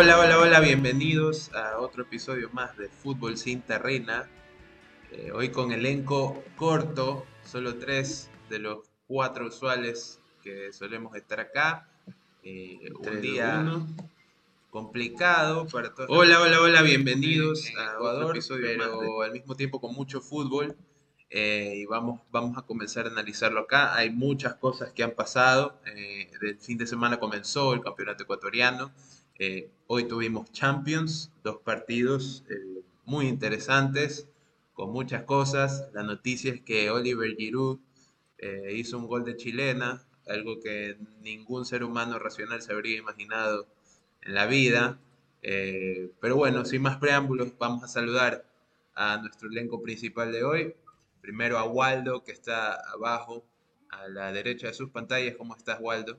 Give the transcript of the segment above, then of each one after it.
Hola, hola, hola, bienvenidos a otro episodio más de Fútbol sin Terrena. Eh, hoy con elenco corto, solo tres de los cuatro usuales que solemos estar acá. Eh, un día complicado para todos. Hola, hola, hola, bienvenidos a otro episodio pero al mismo tiempo con mucho fútbol. Eh, y vamos, vamos a comenzar a analizarlo acá. Hay muchas cosas que han pasado. El fin de semana comenzó el campeonato ecuatoriano. Eh, hoy tuvimos Champions, dos partidos muy interesantes, con muchas cosas. La noticia es que Oliver Giroud hizo un gol de chilena, algo que ningún ser humano racional se habría imaginado en la vida. pero bueno, sin más preámbulos, vamos a saludar a nuestro elenco principal de hoy. Primero a Waldo, que está abajo, a la derecha de sus pantallas. ¿Cómo estás, Waldo?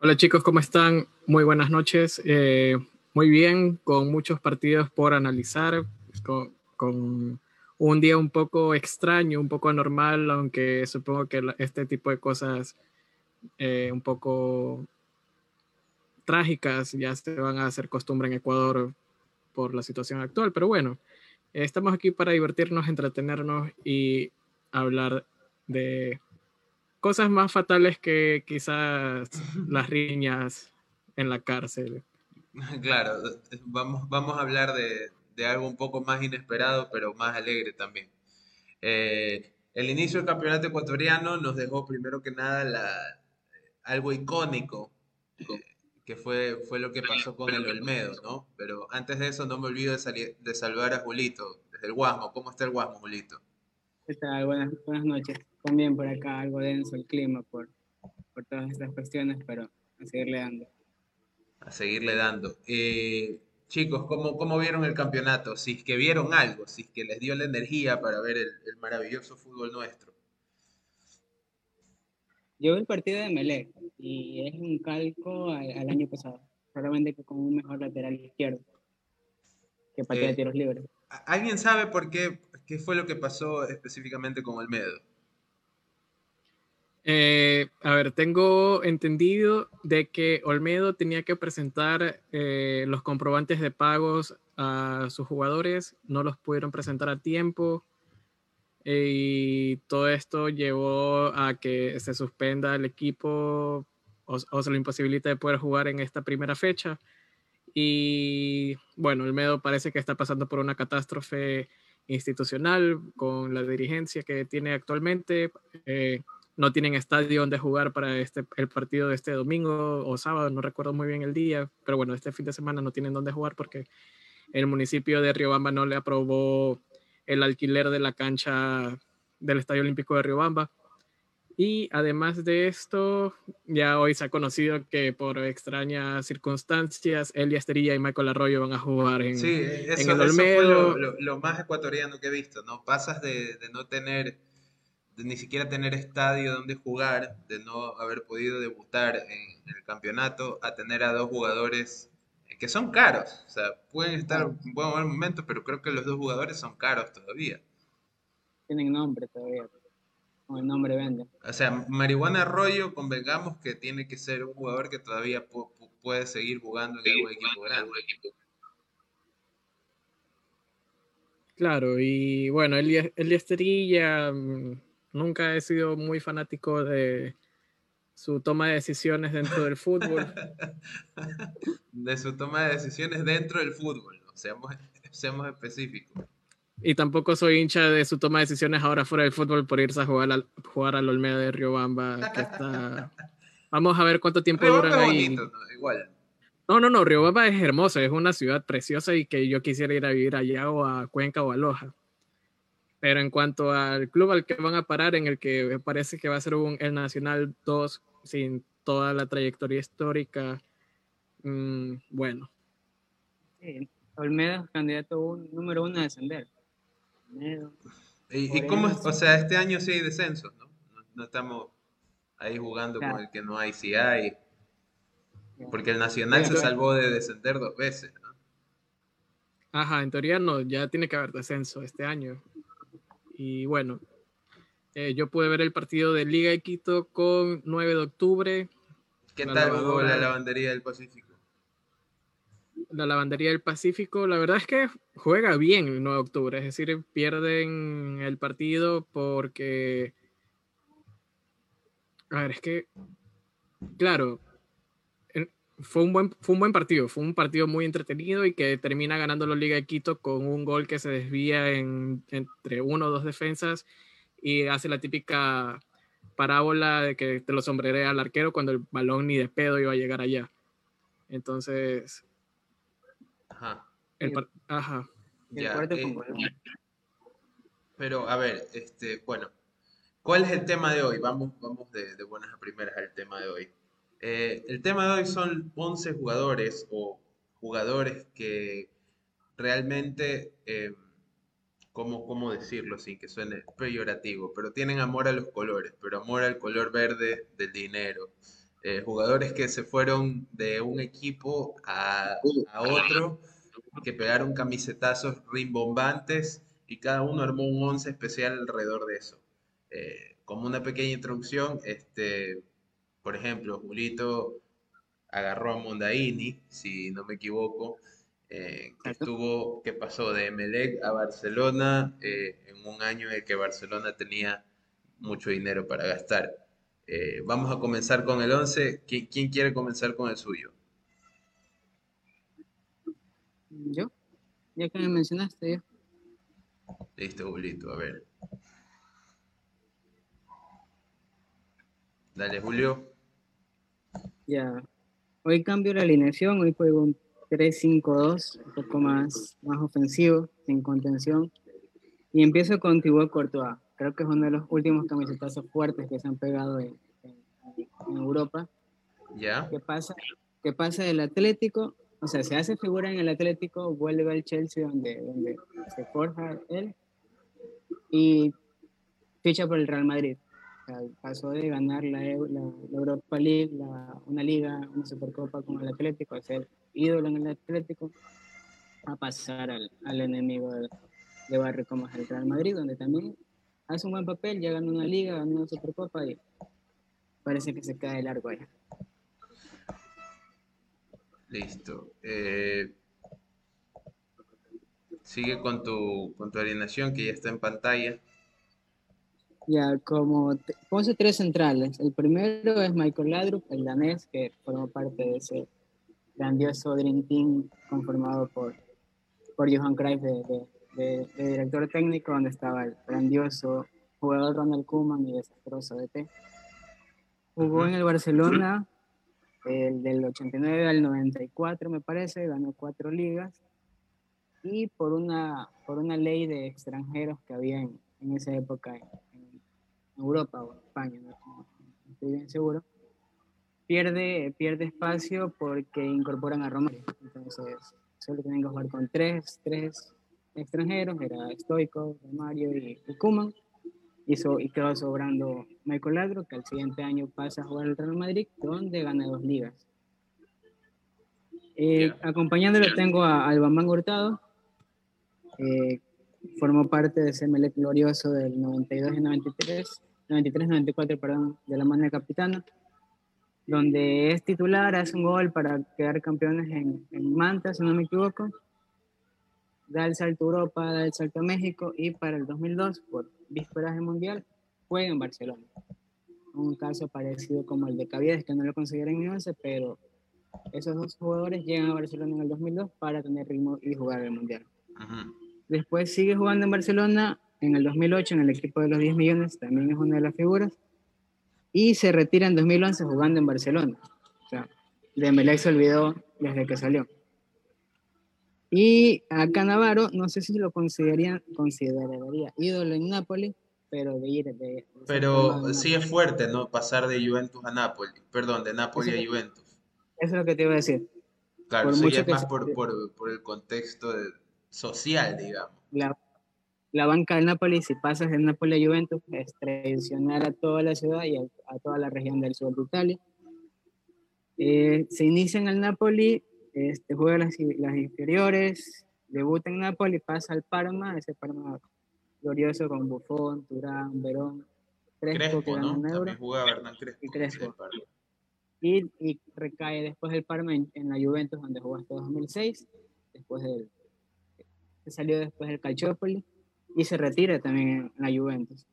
Hola chicos, ¿cómo están? Muy buenas noches. Eh, muy bien, con muchos partidos por analizar, con, un día un poco extraño, un poco anormal, aunque supongo que este tipo de cosas eh, un poco trágicas ya se van a hacer costumbre en Ecuador por la situación actual, pero bueno, Estamos aquí para divertirnos, entretenernos y hablar de cosas más fatales que quizás las riñas en la cárcel. Claro, vamos, vamos a hablar de, algo un poco más inesperado, pero más alegre también. Eh, el inicio del campeonato ecuatoriano nos dejó primero que nada algo icónico, eh, que fue, fue lo que pasó con el Olmedo, ¿no? Pero antes de eso no me olvido de, de saludar a Julito, desde el Guasmo. ¿Cómo está el Guasmo, Julito? ¿Qué tal? Buenas, buenas noches. También por acá algo denso el clima por, por todas estas cuestiones, pero a seguirle dando. A seguirle dando. Eh, chicos, ¿cómo, ¿cómo vieron el campeonato? Si es que vieron algo, si es que les dio la energía para ver el, el maravilloso fútbol nuestro. Yo vi el partido de Melec y es un calco al, año pasado, solamente con un mejor lateral izquierdo que patea de eh, tiros libres. ¿Alguien sabe por qué, qué fue lo que pasó específicamente con Olmedo? Eh, a ver, tengo entendido de que Olmedo tenía que presentar eh, los comprobantes de pagos a sus jugadores, no los pudieron presentar a tiempo y todo esto llevó a que se suspenda el equipo o, se lo imposibilita de poder jugar en esta primera fecha. Y bueno, el Medo parece que está pasando por una catástrofe institucional con la dirigencia que tiene actualmente. Eh, no tienen estadio donde jugar para este, el partido de este domingo o sábado, no recuerdo muy bien el día, pero bueno, este fin de semana no tienen dónde jugar porque el municipio de Riobamba no le aprobó el alquiler de la cancha del Estadio Olímpico de Riobamba. Y además de esto, ya hoy se ha conocido que por extrañas circunstancias, Elia Esterilla y Michael Arroyo van a jugar en, sí, eso, el Olmedo. fue lo, más ecuatoriano que he visto, ¿no? Pasas de, no tener, de ni siquiera tener estadio donde jugar, de no haber podido debutar en el campeonato, a tener a dos jugadores que son caros. O sea, pueden estar en buen momento, pero creo que los dos jugadores son caros todavía. Tienen nombre todavía. Con el nombre vende. O sea, Marihuana Arroyo, convengamos que tiene que ser un jugador que todavía puede seguir jugando en algún equipo grande. Claro, y bueno, el, el Esterilla mm, nunca he sido muy fanático de, su toma de decisiones dentro del fútbol. de su toma de decisiones dentro del fútbol, seamos, seamos específicos. Y tampoco soy hincha de su toma de decisiones ahora fuera del fútbol por irse a jugar al, jugar al Olmedo de Riobamba, que está... Vamos a ver cuánto tiempo duran ahí. ¿no? Igual. No, no, no, Riobamba es hermoso, es una ciudad preciosa y que yo quisiera ir a vivir allá o a Cuenca o a Loja. Pero en cuanto al club al que van a parar, en el que parece que va a ser un, el Nacional 2 sin toda la trayectoria histórica, mm, bueno. Sí, Olmedo es candidato número uno a descender. ¿Y, cómo O sea, este año sí hay descensos, ¿no? No, estamos ahí jugando con el que no hay, si hay. Porque el Nacional se salvó de descender dos veces, ¿no? Ajá, en teoría no, ya tiene que haber descenso este año. Y bueno, eh, yo pude ver el partido de Liga de Quito con 9 de octubre. ¿Qué tal jugó la lavandería del Pacífico? la lavandería del Pacífico, la verdad es que juega bien el 9 de octubre, es decir, pierden el partido porque... A ver, es que, claro, fue un, buen, fue un buen partido, fue un partido muy entretenido y que termina ganando la Liga de Quito con un gol que se desvía en, entre uno o dos defensas y hace la típica parábola de que te lo sombrerea al arquero cuando el balón ni de pedo iba a llegar allá. Entonces. Ajá. ajá. Ya, eh, pero a ver, este, bueno, ¿cuál es el tema de hoy? Vamos, vamos de, buenas a primeras al tema de hoy. Eh, el tema de hoy son 11 jugadores o jugadores que realmente, eh, ¿cómo, ¿cómo, decirlo sin que suene peyorativo? Pero tienen amor a los colores, pero amor al color verde del dinero. Eh, jugadores que se fueron de un equipo a, otro, que pegaron camisetazos rimbombantes y cada uno armó un once especial alrededor de eso. Eh, como una pequeña introducción, este, por ejemplo, Julito agarró a Mondaini, si no me equivoco, eh, que estuvo, que pasó de Emelec a Barcelona en un año en que Barcelona tenía mucho dinero para gastar. Eh, vamos a comenzar con el 11. ¿Quién, quiere comenzar con el suyo? Yo, ya que me mencionaste yo. Listo, Julito, a ver. Dale, Julio. Ya. Hoy cambio la alineación, hoy juego un 3-5-2, un poco más, más ofensivo, sin contención. Y empiezo con Thibaut Courtois creo que es uno de los últimos camisetazos fuertes que se han pegado en, Europa. ¿Ya? ¿Qué pasa? ¿Qué pasa del Atlético? O sea, se hace figura en el Atlético, vuelve al Chelsea donde, donde se forja él y ficha por el Real Madrid. O sea, pasó de ganar la, Europa League, una liga, una Supercopa con el Atlético, a ser ídolo en el Atlético, a pasar al, al enemigo de, de barrio como es el Real Madrid, donde también hace un buen papel, ya ganó una liga, ganó una supercopa y parece que se cae largo ahí. Listo. Eh, sigue con tu, con tu alineación que ya está en pantalla. Ya, como puse tres centrales. El primero es Michael Ladrup, el danés, que formó parte de ese grandioso Dream Team conformado por, por Johan Cruyff de, director técnico, donde estaba el grandioso jugador Ronald Koeman y desastroso DT. Jugó en el Barcelona el del 89 al 94, me parece, ganó cuatro ligas. Y por una, por una ley de extranjeros que había en, en esa época Europa o España, no, estoy bien seguro, pierde, pierde espacio porque incorporan a Romario. Entonces, solo tienen que jugar con tres, tres extranjeros, era Stoico, Mario y, y Kuman, y, quedó sobrando Michael Ladro, que al siguiente año pasa a jugar al Real Madrid, donde gana dos ligas. Eh, acompañándolo tengo a Albamán Hurtado, eh, formó parte de ese Melec glorioso del 92 y 93, 93-94, perdón, de la mano de capitana, donde es titular, hace un gol para quedar campeones en, en Manta, si no me equivoco, da el salto a Europa, da el salto a México y para el 2002, por vísperas del Mundial, juega en Barcelona. Un caso parecido como el de Caviedes, que no lo consiguieron en 11, pero esos dos jugadores llegan a Barcelona en el 2002 para tener ritmo y jugar el Mundial. Después sigue jugando en Barcelona en el 2008 en el equipo de los 10 millones, también es una de las figuras, y se retira en 2011 jugando en Barcelona. O sea, Dembélé se olvidó desde que salió. Y a Canavaro, no sé si lo consideraría, consideraría ídolo en Nápoles, pero de ir de... pero sí es fuerte, ¿no? Pasar de Juventus a Nápoles, perdón, de Nápoles a Juventus. Eso es lo que te iba a decir. Claro, eso ya es más por, por, por, el contexto social, digamos. La, la, banca del Nápoles, si pasas de Nápoles a Juventus, es traicionar a toda la ciudad y a, toda la región del sur de Italia. Eh, se inicia en el Napoli este, juega las, las inferiores, debuta en Napoli, pasa al Parma, ese Parma glorioso con Buffon, Turán, Verón, Crespo, que ¿no? También jugaba Hernán Crespo. Y Crespo. y, y recae después del Parma en, en la Juventus, donde jugó hasta 2006, después del, se salió después del Calciopoli y se retira también en la Juventus.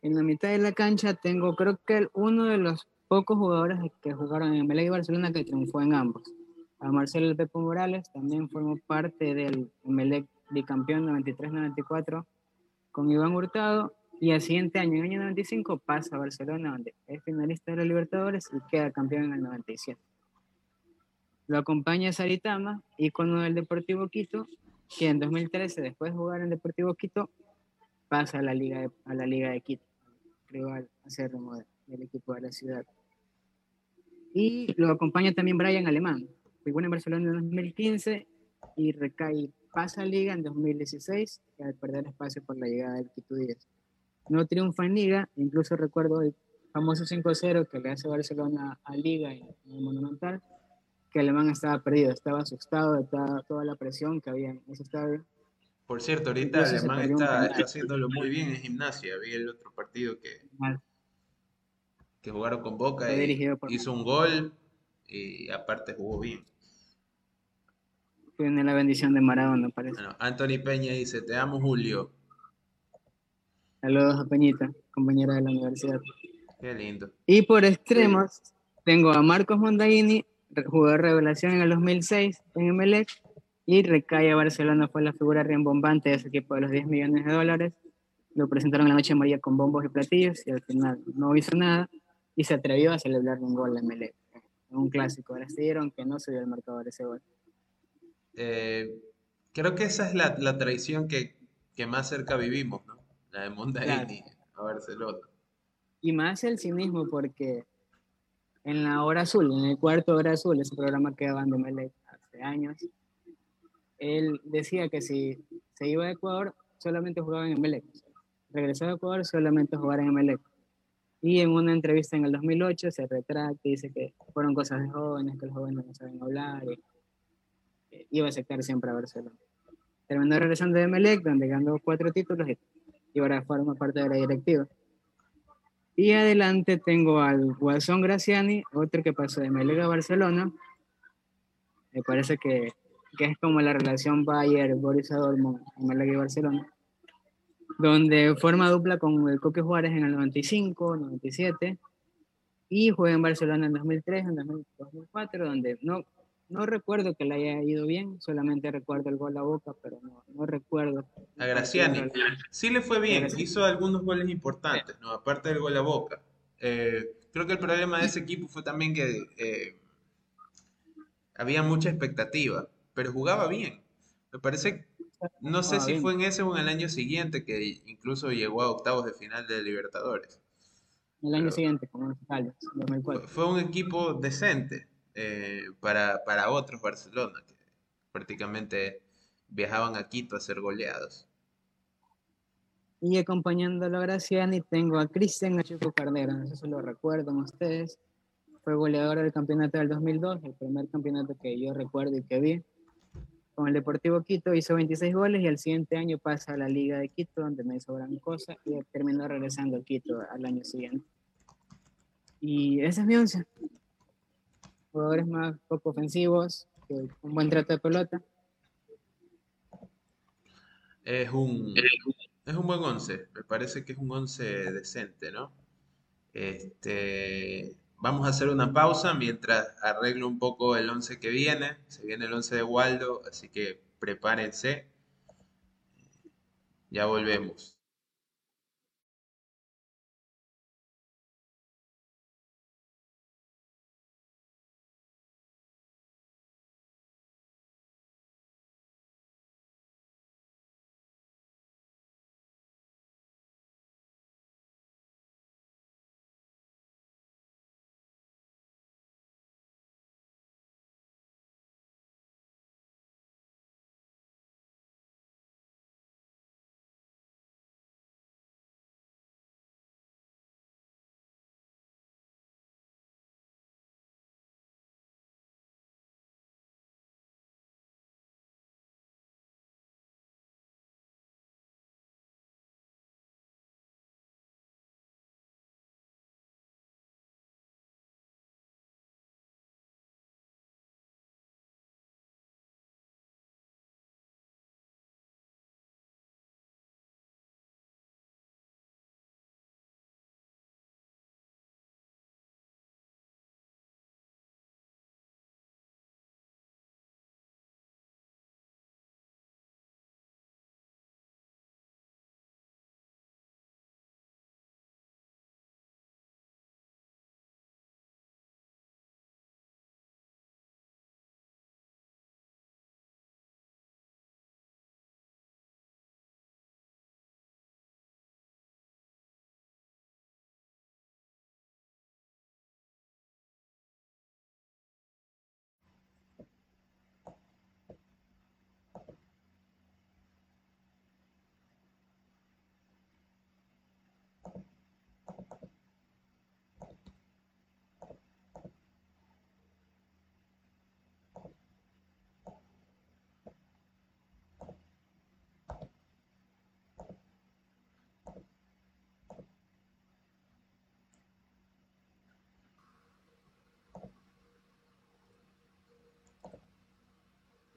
En la mitad de la cancha tengo, creo que uno de los pocos jugadores que jugaron en Emelec y Barcelona que triunfó en ambos. A Marcelo El Pepo Morales también formó parte del Emelec bicampeón 93-94 con Iván Hurtado y al siguiente año, en el año 95, pasa a Barcelona, donde es finalista de los Libertadores y queda campeón en el 97. Lo acompaña Saritama, ícono del Deportivo Quito, que en 2013, después de jugar en Deportivo Quito, pasa a la Liga de, a la Liga de Quito, rival acérrimo del equipo de la ciudad. Y lo acompaña también Brian Alemán, jugó en Barcelona en 2015 y recae, pasa a Liga en 2016 al perder espacio por la llegada del Quito 10 no triunfa en Liga, incluso recuerdo el famoso 5-0 que le hace Barcelona a Liga en el Monumental, que Alemán estaba perdido, estaba asustado de toda, toda la presión que había en ese estadio. Por cierto, ahorita Incluso Alemán está, está, haciéndolo muy bien en gimnasia. Vi el otro partido que, que jugaron con Boca y hizo un gol y aparte jugó bien. Tiene la bendición de Maradona, parece. Bueno, Anthony Peña dice, te amo Julio. Saludos a Peñita, compañera de la universidad. Qué lindo. Y por extremos, tengo a Marcos Mondaini, jugador revelación en el 2006 en Emelec, y recae a Barcelona, fue la figura riembombante de ese equipo de los 10 millones de dólares. Lo presentaron en la noche de María con bombos y platillos, y al final no hizo nada, y se atrevió a celebrar un gol de Emelec. Un clásico. Ahora se dieron que no se dio el marcador ese gol. Eh, creo que esa es la, la tradición que, que más cerca vivimos, ¿no? La de Mondaini a Barcelona. Y más el cinismo, porque en la hora azul, en el cuarto hora azul, ese programa que Melec hace años, él decía que si se iba a Ecuador, solamente jugaba en Melec. Regresó a Ecuador, solamente jugaba en Melec. Y en una entrevista en el 2008 se retracta y dice que fueron cosas de jóvenes, que los jóvenes no saben hablar, y iba a aceptar siempre a Barcelona. Terminó regresando de Melec, donde ganó cuatro títulos y ahora forma parte de la directiva. Y adelante tengo al Guasón Graciani, otro que pasó de Melega a Barcelona. Me parece que, que es como la relación Bayer-Boris Dortmund en y Barcelona, donde forma dupla con el Coque Juárez en el 95, 97, y juega en Barcelona en 2003, en 2004, donde no, no recuerdo que le haya ido bien, solamente recuerdo el gol a boca, pero no, no recuerdo. A Graciani. Sí le fue bien, hizo algunos goles importantes, ¿no? Aparte del gol a boca. Eh, creo que el problema de ese equipo fue también que eh, había mucha expectativa, pero jugaba bien. Me parece, no sé si fue en ese o en el año siguiente, que incluso llegó a octavos de final de Libertadores. El año siguiente, como 2004. Fue un equipo decente eh, para, para otros Barcelona, que prácticamente viajaban a Quito a ser goleados. Y acompañándolo a Graciani tengo a Cristian Achuco Cardero, no sé si lo recuerdan ustedes. Fue goleador del campeonato del 2002, el primer campeonato que yo recuerdo y que vi. Con el Deportivo Quito hizo 26 goles y al siguiente año pasa a la Liga de Quito, donde me hizo gran cosa y terminó regresando a Quito al año siguiente. Y ese es mi once jugadores más poco ofensivos, que un buen trato de pelota. Es un, es un buen once, me parece que es un once decente, ¿no? Este, vamos a hacer una pausa mientras arreglo un poco el once que viene. Se viene el once de Waldo, así que prepárense. Ya volvemos.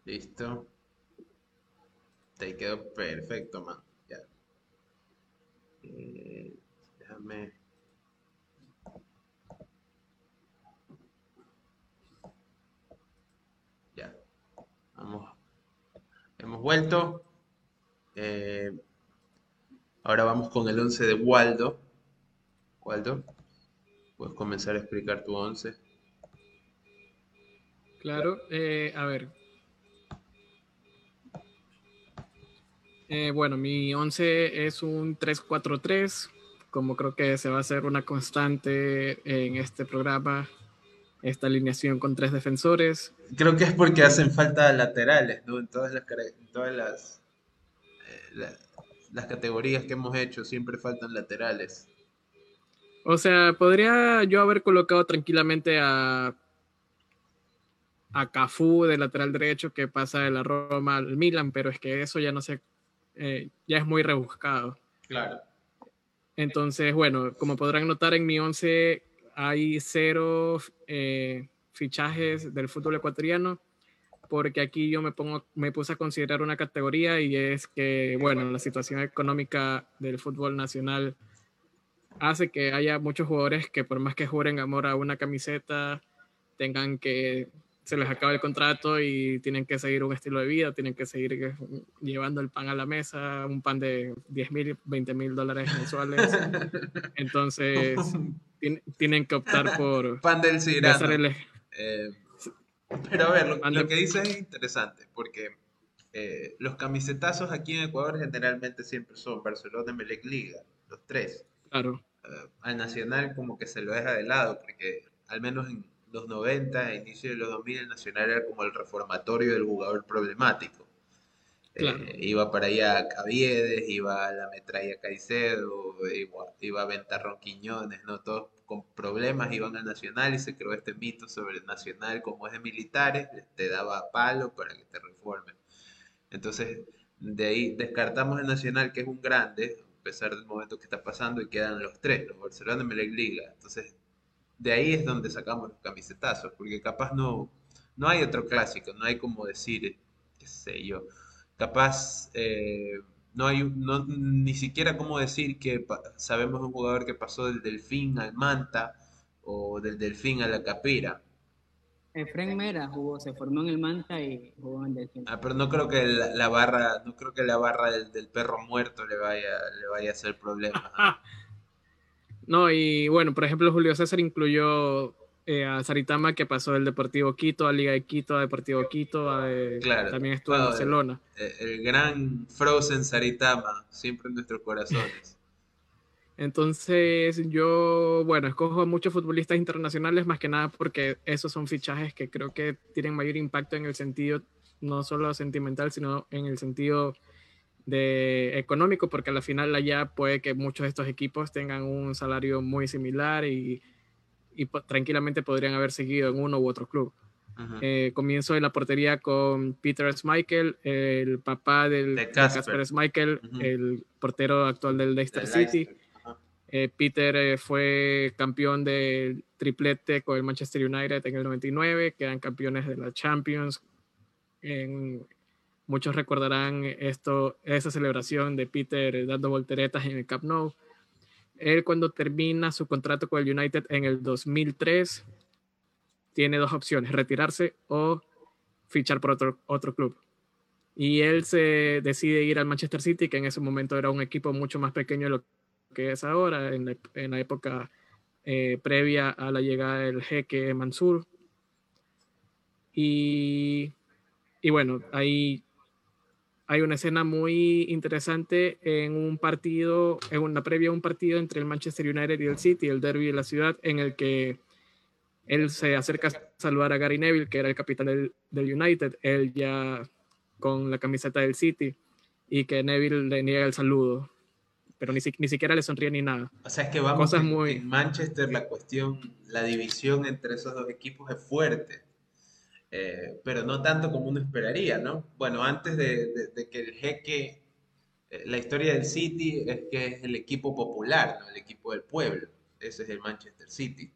Listo. Te quedó perfecto, man. Ya. Eh, déjame. Ya. Vamos. Hemos vuelto. Eh, ahora vamos con el 11 de Waldo. Waldo, puedes comenzar a explicar tu 11. Claro, eh, a ver. Eh, bueno, mi 11 es un 3-4-3, como creo que se va a hacer una constante en este programa, esta alineación con tres defensores. Creo que es porque hacen falta laterales, ¿no? En todas las, en todas las, eh, las categorías que hemos hecho siempre faltan laterales. O sea, podría yo haber colocado tranquilamente a a Cafú de lateral derecho que pasa de la Roma al Milan, pero es que eso ya no sé, eh, ya es muy rebuscado. Claro. Entonces, bueno, como podrán notar en mi 11 hay cero eh, fichajes del fútbol ecuatoriano, porque aquí yo me, pongo, me puse a considerar una categoría y es que, bueno, la situación económica del fútbol nacional hace que haya muchos jugadores que por más que juren amor a una camiseta, tengan que se les acaba el contrato y tienen que seguir un estilo de vida, tienen que seguir llevando el pan a la mesa, un pan de 10 mil, 20 mil dólares mensuales. Entonces, tienen que optar por... Pan del Cirano. Eh, pero a ver, lo, que dice es interesante, porque eh, los camisetazos aquí en Ecuador generalmente siempre son Barcelona, Melec, Liga, los tres. Claro. Eh, al Nacional como que se lo deja de lado, porque al menos en los 90, a inicio de los 2000, el Nacional era como el reformatorio del jugador problemático. Eh, iba para allá Caviedes, iba a la metralla Caicedo, iba, a Ventarrón Quiñones, ¿no? Todos con problemas iban al Nacional y se creó este mito sobre el Nacional, como es de militares, te daba palo para que te reformen. Entonces, de ahí descartamos el Nacional, que es un grande, a pesar del momento que está pasando, y quedan los tres, los Barcelona y Liga. Entonces, de ahí es donde sacamos los camisetazos, porque capaz no, no hay otro clásico, no hay como decir, qué sé yo, capaz eh, no hay no, ni siquiera como decir que sabemos un jugador que pasó del Delfín al Manta o del Delfín a la Capira. Efren Mera jugó, se formó en el Manta y jugó en el Delfín. Ah, pero no creo que la, barra, no creo que la barra del, perro muerto le vaya, le vaya a hacer problema. No, y bueno, por ejemplo, Julio César incluyó eh, a Saritama que pasó del Deportivo Quito a Liga de Quito, a Deportivo Quito, eh, también estuvo en Barcelona. El, gran Frozen Saritama, siempre en nuestros corazones. Entonces yo, bueno, escojo a muchos futbolistas internacionales más que nada porque esos son fichajes que creo que tienen mayor impacto en el sentido no solo sentimental, sino en el sentido de económico, porque al final allá puede que muchos de estos equipos tengan un salario muy similar y, y tranquilamente podrían haber seguido en uno u otro club. Eh, comienzo en la portería con Peter Schmeichel, el papá del de Casper Schmeichel, el portero actual del Leicester City. Eh, Peter eh, fue campeón del triplete con el Manchester United en el 99, quedan campeones de la Champions en, Muchos recordarán esto, esa celebración de Peter dando volteretas en el Camp Nou. Él cuando termina su contrato con el United en el 2003 tiene dos opciones, retirarse o fichar por otro, otro club. Y él se decide ir al Manchester City, que en ese momento era un equipo mucho más pequeño de lo que es ahora, en la, época eh, previa a la llegada del jeque Mansur. Y, y bueno, ahí hay una escena muy interesante en un partido, en una previa a un partido entre el Manchester United y el City, el derby de la ciudad, en el que él se acerca a saludar a Gary Neville, que era el capitán del, United, él ya con la camiseta del City, y que Neville le niega el saludo, pero ni, ni siquiera le sonríe ni nada. O sea, es que vamos en, muy... en Manchester la cuestión, la división entre esos dos equipos es fuerte. Eh, pero no tanto como uno esperaría, ¿no? Bueno, antes de, que el jeque, eh, la historia del City es que es el equipo popular, ¿no? El equipo del pueblo, ese es el Manchester City,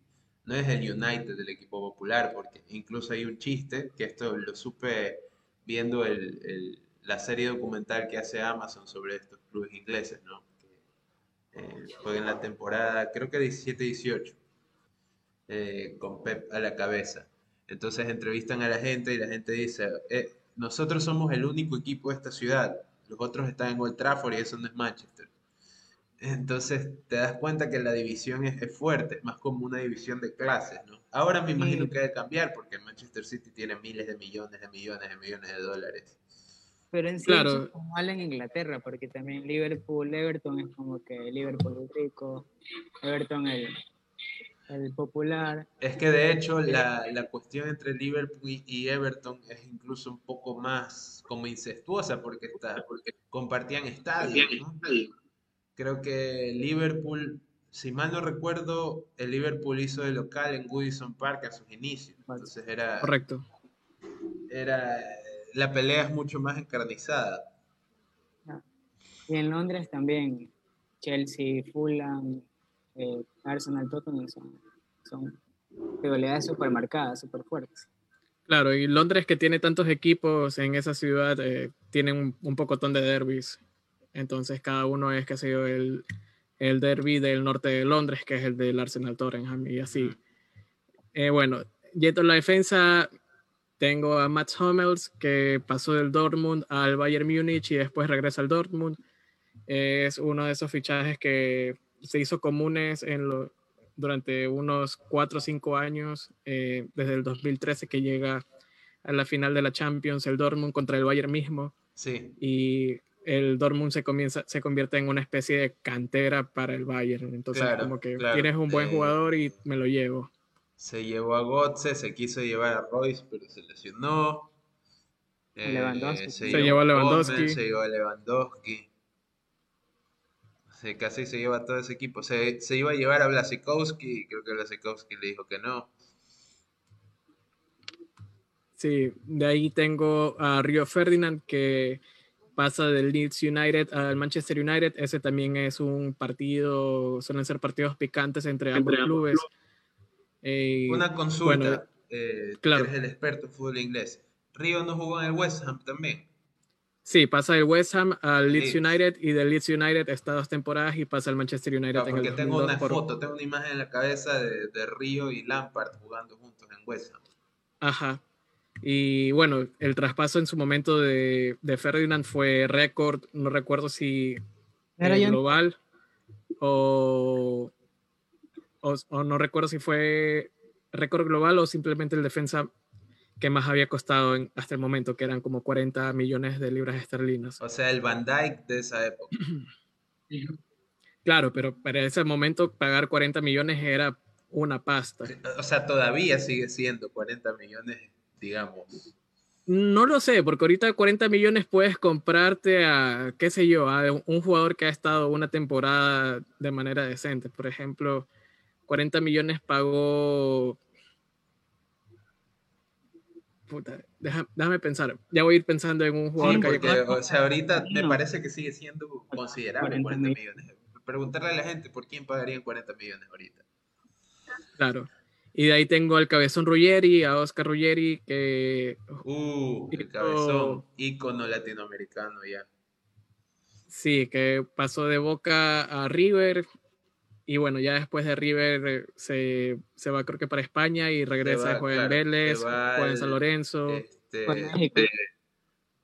no es el United del equipo popular, porque incluso hay un chiste, que esto lo supe viendo el, la serie documental que hace Amazon sobre estos clubes ingleses, ¿no? Que, eh, en la temporada, creo que 17-18, eh, con Pep a la cabeza. Entonces entrevistan a la gente y la gente dice, eh, nosotros somos el único equipo de esta ciudad, los otros están en Old Trafford y eso no es Manchester. Entonces te das cuenta que la división es, fuerte, es más como una división de clases, ¿no? Ahora me imagino que debe cambiar porque Manchester City tiene miles de millones de millones de millones de dólares. Pero en sí claro. es como en Inglaterra, porque también Liverpool, Everton es como que Liverpool el rico, Everton el, el popular. Es que de hecho la, la, cuestión entre Liverpool y Everton es incluso un poco más como incestuosa porque, está, porque compartían estadios. ¿no? Creo que Liverpool, si mal no recuerdo, el Liverpool hizo de local en Goodison Park a sus inicios. Entonces era. Correcto. Era. La pelea es mucho más encarnizada. Ah. Y en Londres también. Chelsea, Fulham, eh, Arsenal, Tottenham son, son rivalidades súper marcadas, súper fuertes. Claro, y Londres que tiene tantos equipos en esa ciudad, eh, tiene un, un pocotón de derbis entonces cada uno es, qué sé yo, el, el derby del norte de Londres, que es el del Arsenal Tottenham y así. Eh, bueno, yendo a la defensa, tengo a Mats Hummels, que pasó del Dortmund al Bayern Múnich y después regresa al Dortmund. es uno de esos fichajes que se hizo comunes en lo, durante unos 4 o 5 años, eh, desde el 2013 que llega a la final de la Champions, el Dortmund contra el Bayern mismo. Sí. Y el Dortmund se, comienza, se convierte en una especie de cantera para el Bayern. Entonces, como que tienes un buen eh, jugador y me lo llevo. Se llevó a Gotze, se quiso llevar a Royce, pero se lesionó. Eh, se, llevó a Lewandowski. se llevó a Lewandowski. Casi se lleva a todo ese equipo. Se, se iba a llevar a Blasikowski y creo que Blasikowski le dijo que no. Sí, de ahí tengo a Río Ferdinand que pasa del Leeds United al Manchester United, ese también es un partido, suelen ser partidos picantes entre, ambos clubes. Eh, Una consulta, eh, claro. eres el experto en fútbol inglés. ¿Río no jugó en el West Ham también? Sí, pasa del West Ham al Leeds United y del Leeds United está dos temporadas y pasa al Manchester United. porque tengo una foto, tengo una imagen en la cabeza de, de Río y Lampard jugando juntos en West Ham. Ajá. Y bueno, el traspaso en su momento de, de Ferdinand fue récord, no recuerdo si global o, o, no recuerdo si fue récord global o simplemente el defensa que más había costado hasta el momento, que eran como 40 millones de libras esterlinas. O sea, el Van Dyke de esa época. Claro, pero para ese momento pagar 40 millones era una pasta. O sea, todavía sigue siendo 40 millones digamos? No lo sé, porque ahorita 40 millones puedes comprarte a, qué sé yo, a un jugador que ha estado una temporada de manera decente. Por ejemplo, 40 millones pagó... Puta, déjame pensar. Ya voy a ir pensando en un jugador que... o sea, ahorita me parece que sigue siendo considerable 40 millones. Preguntarle a la gente por quién pagarían 40 millones ahorita. Claro. Y de ahí tengo al cabezón Ruggeri, a Oscar Ruggeri, que... Uh, el cabezón, ícono latinoamericano ya. Sí, que pasó de Boca a River. Y bueno, ya después de River se, se va creo que para España y regresa, a juega en Vélez, juega en San Lorenzo. Este,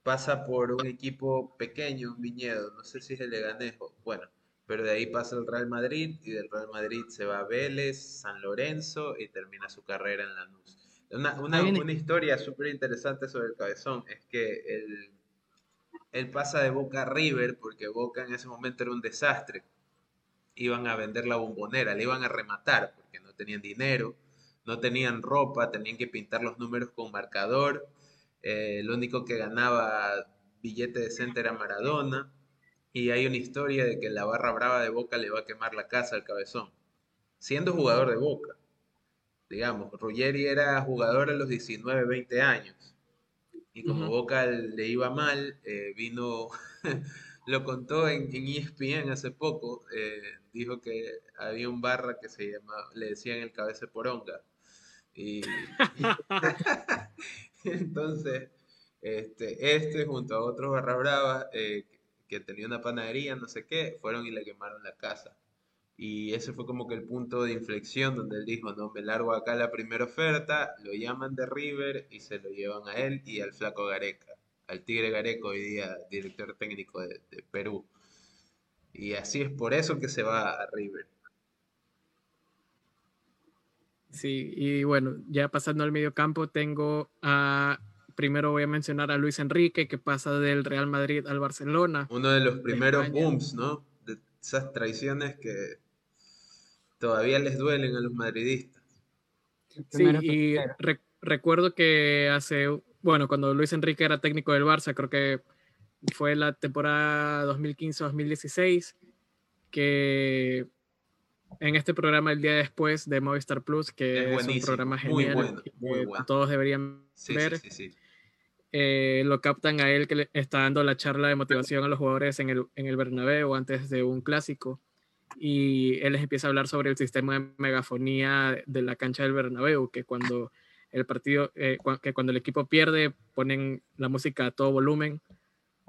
pasa por un equipo pequeño, un viñedo, no sé si es el Leganejo. Bueno, pero de ahí pasa el Real Madrid y del Real Madrid se va a Vélez, San Lorenzo y termina su carrera en Lanús. Una, una, una historia súper interesante sobre el cabezón es que él, él pasa de Boca a River porque Boca en ese momento era un desastre. Iban a vender la bombonera, le iban a rematar porque no tenían dinero, no tenían ropa, tenían que pintar los números con marcador. Eh, lo único que ganaba billete decente era Maradona y hay una historia de que la barra brava de Boca le va a quemar la casa al cabezón, siendo jugador de Boca. Digamos, Ruggeri era jugador a los 19, 20 años. Y como Boca le iba mal, eh, vino, lo contó en, ESPN hace poco, eh, dijo que había un barra que se llamaba, le decían el cabeza poronga. Y, entonces Este, este junto a otros barra brava eh, que tenía una panadería, no sé qué, fueron y le quemaron la casa. Y ese fue como que el punto de inflexión donde él dijo, no, me largo acá la primera oferta, lo llaman de River y se lo llevan a él y al flaco Gareca, al Tigre Gareca, hoy día director técnico de, Perú. Y así es por eso que se va a River. Sí, y bueno, ya pasando al medio campo, tengo a. Primero voy a mencionar a Luis Enrique, que pasa del Real Madrid al Barcelona. Uno de los primeros booms, ¿no? De esas traiciones que todavía les duelen a los madridistas. Sí, y recuerdo que hace, bueno, cuando Luis Enrique era técnico del Barça, creo que fue la temporada 2015-2016, que en este programa el día después de Movistar Plus, que es, un programa genial, muy todos deberían ver. Eh, lo captan a él que le está dando la charla de motivación a los jugadores en el, en el Bernabéu antes de un clásico y él les empieza a hablar sobre el sistema de megafonía de la cancha del Bernabéu, que cuando el partido, eh, que cuando el equipo pierde ponen la música a todo volumen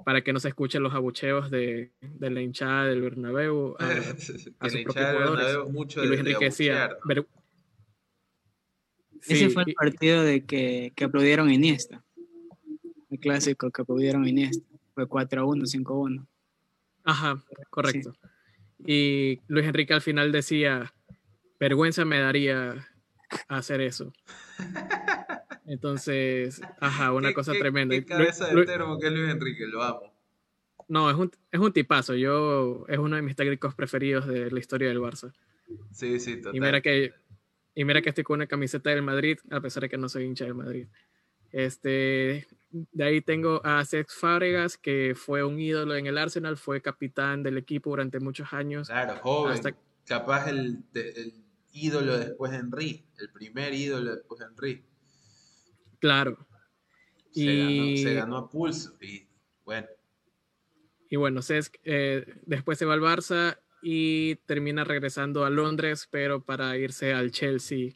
para que no se escuchen los abucheos de, de la hinchada del Bernabéu a, a sus propios jugadores. Mucho y Luis Enrique decía... Ese fue el partido de que, que aplaudieron Iniesta. El clásico que aplaudieron a Iniesta. Fue 4-1, 5-1. Ajá, correcto. Y Luis Enrique al final decía, vergüenza me daría hacer eso. Entonces, ajá, una cosa tremenda. Qué cabeza de termo que es Luis Enrique, lo amo. No, es un, es un tipazo. Yo, es uno de mis técnicos preferidos de la historia del Barça. Sí, sí, total. Y mira que, y mira que estoy con una camiseta del Madrid, a pesar de que no soy hincha del Madrid. Este, de ahí tengo a Sex Fábregas, que fue un ídolo en el Arsenal, fue capitán del equipo durante muchos años. Claro, joven. Capaz el, ídolo después de Henry, el primer ídolo después de Henry. Claro. Se, y... ganó, se ganó a pulso y bueno. Y bueno, Cesc eh, después se va al Barça y termina regresando a Londres, pero para irse al Chelsea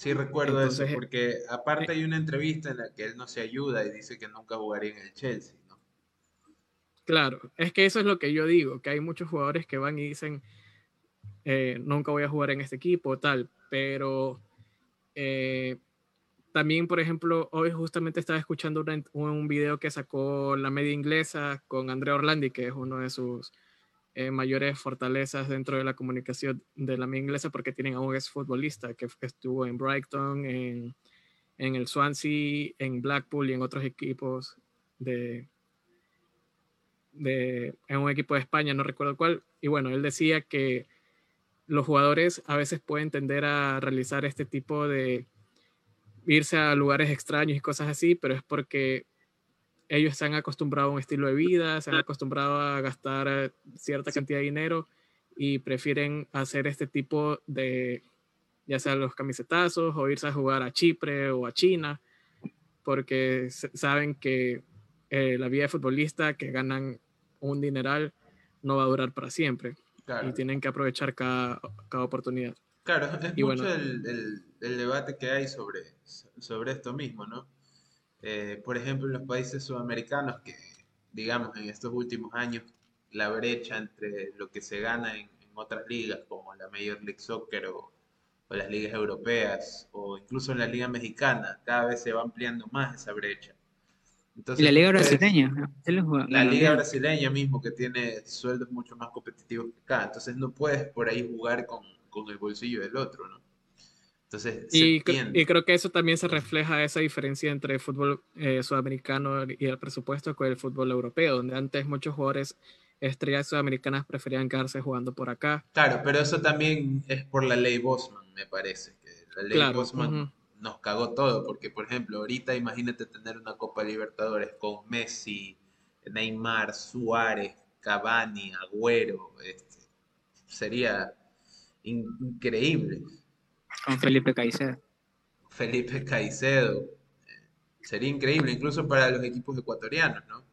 Sí, recuerdo eso, porque aparte hay una entrevista en la que él no se ayuda y dice que nunca jugaría en el Chelsea, ¿no? Claro, es que eso es lo que yo digo, que hay muchos jugadores que van y dicen, eh, nunca voy a jugar en este equipo, tal, pero eh, también, por ejemplo, hoy justamente estaba escuchando un video que sacó la media inglesa con Andrea Orlandi, que es uno de sus eh, mayores fortalezas dentro de la comunicación de la inglesa porque tienen a un ex futbolista que estuvo en Brighton, en, en, el Swansea, en Blackpool y en otros equipos de, de en un equipo de España, no recuerdo cuál. Y bueno, él decía que los jugadores a veces pueden tender a realizar este tipo de irse a lugares extraños y cosas así, pero es porque ellos se han acostumbrado a un estilo de vida, se han acostumbrado a gastar eh, cierta cantidad de dinero y prefieren hacer este tipo de, ya sea los camisetazos o irse a jugar a Chipre o a China, porque saben que eh, la vida de futbolista que ganan un dineral no va a durar para siempre y tienen que aprovechar cada, cada oportunidad. Claro, es mucho el, el, el, debate que hay sobre, sobre esto mismo, ¿no? Eh, por ejemplo, en los países sudamericanos, que digamos en estos últimos años la brecha entre lo que se gana en, otras ligas, como la Major League Soccer o, las ligas europeas, o incluso en la liga mexicana, cada vez se va ampliando más esa brecha. Entonces, ¿Y la liga brasileña? La liga brasileña mismo, que tiene sueldos mucho más competitivos que acá. Entonces no puedes por ahí jugar con, con el bolsillo del otro, ¿no? y, creo que eso también se refleja esa diferencia entre el fútbol eh, sudamericano y el presupuesto con el fútbol europeo, donde antes muchos jugadores estrellas sudamericanas preferían quedarse jugando por acá. Claro, pero eso también es por la ley Bosman, me parece. Que la ley Bosman nos cagó todo, porque por ejemplo, ahorita imagínate tener una Copa Libertadores con Messi, Neymar, Suárez, Cavani, Agüero, este, sería increíble. Con Felipe Caicedo. Felipe Caicedo. Sería increíble, incluso para los equipos ecuatorianos, ¿no?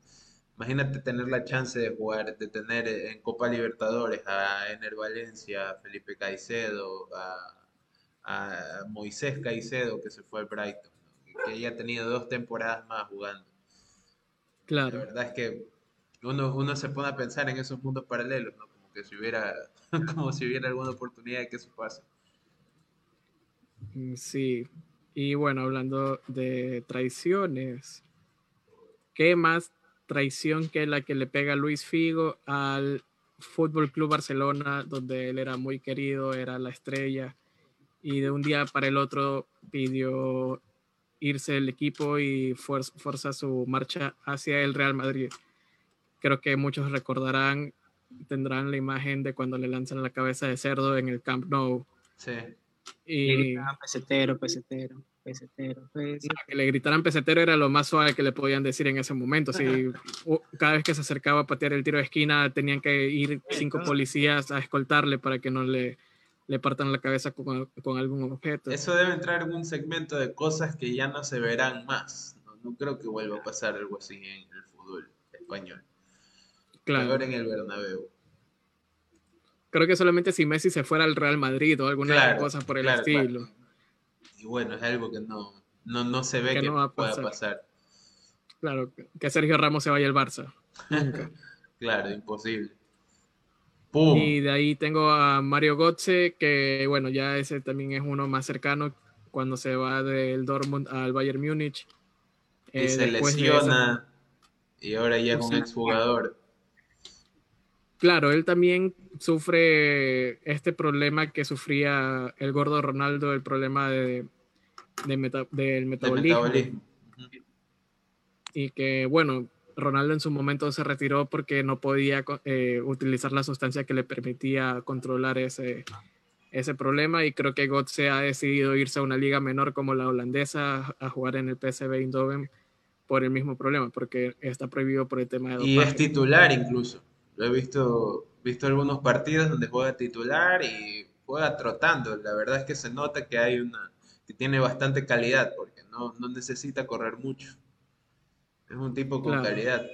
Imagínate tener la chance de jugar, de tener en Copa Libertadores a Ener Valencia, a Felipe Caicedo, a, Moisés Caicedo, que se fue al Brighton, que ya ha tenido dos temporadas más jugando. Claro. La verdad es que uno, uno se pone a pensar en esos mundos paralelos, ¿no? Como que si hubiera, como si hubiera alguna oportunidad de que eso pase. Mm, Sí. Y bueno, hablando de traiciones, ¿qué más traición que la que le pega Luis Figo al Fútbol Club Barcelona, donde él era muy querido, era la estrella, y de un día para el otro pidió irse del equipo y fuer- fuerza su marcha hacia el Real Madrid? Creo que muchos recordarán, tendrán la imagen de cuando le lanzan la cabeza de cerdo en el Camp Nou. Sí. Y pesetero, pesetero, pesetero, pues. No, que le gritaran pesetero era lo más suave que le podían decir en ese momento. Si, cada vez que se acercaba a patear el tiro de esquina, tenían que ir cinco policías a escoltarle para que no le, le partan la cabeza con, con algún objeto. Eso debe entrar en un segmento de cosas que ya no se verán más. No, no creo que vuelva a pasar algo así en el fútbol español. Claro. En el Bernabéu. Creo que solamente si Messi se fuera al Real Madrid o alguna Claro, cosa por el claro, claro. estilo. Y bueno, es algo que no, no, no se ve Que que, no va a pueda pasar. pasar. Claro, que Sergio Ramos se vaya al Barça. Nunca. Claro, imposible. Y de ahí tengo a Mario Götze, que bueno, ya ese también es uno más cercano cuando se va del Dortmund al Bayern Múnich. Y Eh, se esa- lesiona. Y ahora ya es un exjugador. Claro, él también sufre este problema que sufría el gordo Ronaldo, el problema de, de meta- del De metabolismo. Y que, bueno, Ronaldo en su momento se retiró porque no podía eh, utilizar la sustancia que le permitía controlar ese, ese problema. Y creo que Götze ha decidido irse a una liga menor como la holandesa a jugar en el PSV Eindhoven por el mismo problema, porque está prohibido por el tema de Y dopaje. es titular incluso. Lo he visto, visto algunos partidos donde juega titular y juega trotando. La verdad es que se nota que hay una, que tiene bastante calidad, porque no, no necesita correr mucho. Es un tipo con Claro. calidad.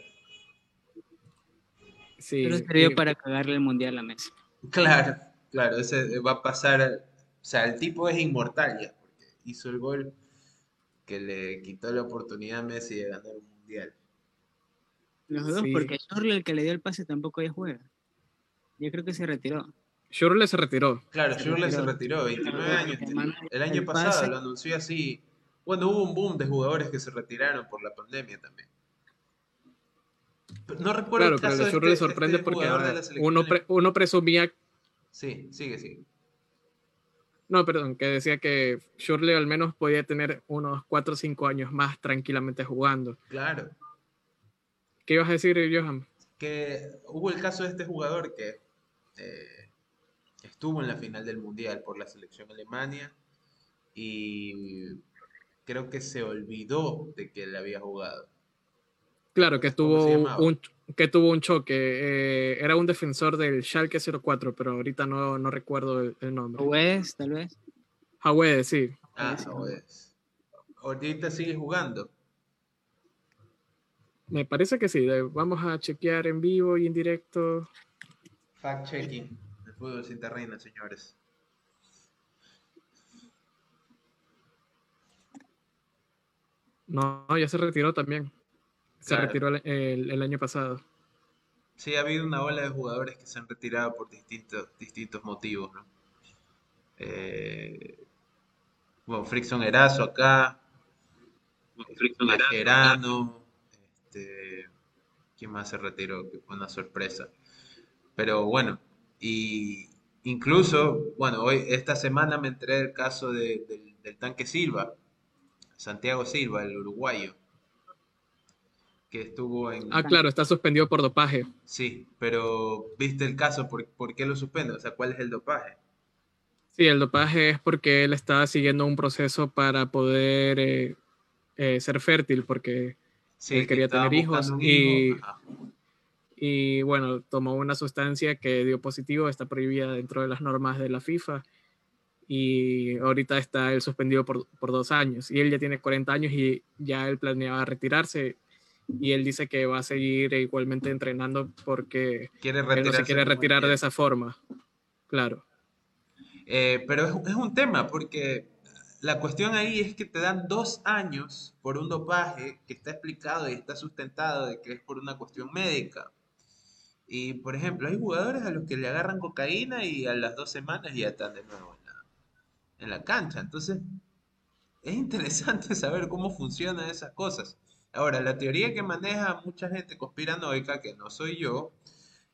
Sí, Pero sirvió y- para cagarle el mundial a Messi. Claro, claro, ese va a pasar. O sea, el tipo es inmortal ya, porque hizo el gol que le quitó la oportunidad a Messi de ganar un mundial. Los dos, Sí. porque Schürrle, el que le dio el pase, tampoco ya juega. Yo creo que se retiró. Schürrle se retiró. Claro, Se Schürrle se retiró. retiró, 29 Claro, años. El año el pasado pase. lo anunció así. Bueno, hubo un boom de jugadores que se retiraron por la pandemia también. Pero No recuerdo Claro, el pero caso a de Schürrle este- sorprende este porque jugador de ah, uno, pre- uno presumía, Sí, sigue, sigue. no, perdón, que decía que Schürrle al menos podía tener unos 4 o 5 años más tranquilamente jugando. Claro. ¿Qué ibas a decir, Johan? que hubo el caso de este jugador que eh, estuvo en la final del Mundial por la selección Alemania y creo que se olvidó de que él había jugado. Claro, que ¿Cómo se tuvo un, que tuvo un choque. eh, era un defensor del Schalke 04, pero ahorita no, no recuerdo el, el nombre. West, tal vez. Hawede, sí. Ah, sí. pues. Ahorita sigue jugando. Me parece que sí. Vamos a chequear en vivo y en directo. Fact checking. El fútbol sin terreno, señores. No, ya se retiró también. Se Claro. retiró el, el- el año pasado. Sí, ha habido una ola de jugadores que se han retirado por distintos, distintos motivos, ¿no? Eh, bueno, Frickson Erazo acá, Mascherano, este, ¿quién más se retiró? Que fue una sorpresa. Pero bueno, y incluso, bueno, hoy, esta semana me enteré del caso de- del, del tanque Silva, Santiago Silva, el uruguayo, que estuvo en... Ah, claro, está suspendido por dopaje. Sí, pero ¿viste el caso? ¿Por, por qué lo suspende? O sea, ¿cuál es el dopaje? Sí, el dopaje es porque él estaba siguiendo un proceso para poder eh, eh, ser fértil, porque Sí, Él que quería tener hijos y- hijo. Y bueno, tomó una sustancia que dio positivo, está prohibida dentro de las normas de la FIFA y ahorita está él suspendido por, por dos años y él ya tiene 40 años y ya él planeaba retirarse y él dice que va a seguir igualmente entrenando porque Quiere él no se quiere retirar de esa forma. Claro, Eh, pero es, es un tema porque la cuestión ahí es que te dan dos años por un dopaje que está explicado y está sustentado de que es por una cuestión médica. Y, por ejemplo, hay jugadores a los que le agarran cocaína y a las dos semanas ya están de nuevo en la, en la cancha. Entonces, es interesante saber cómo funcionan esas cosas. Ahora, la teoría que maneja mucha gente conspiranoica, que no soy yo,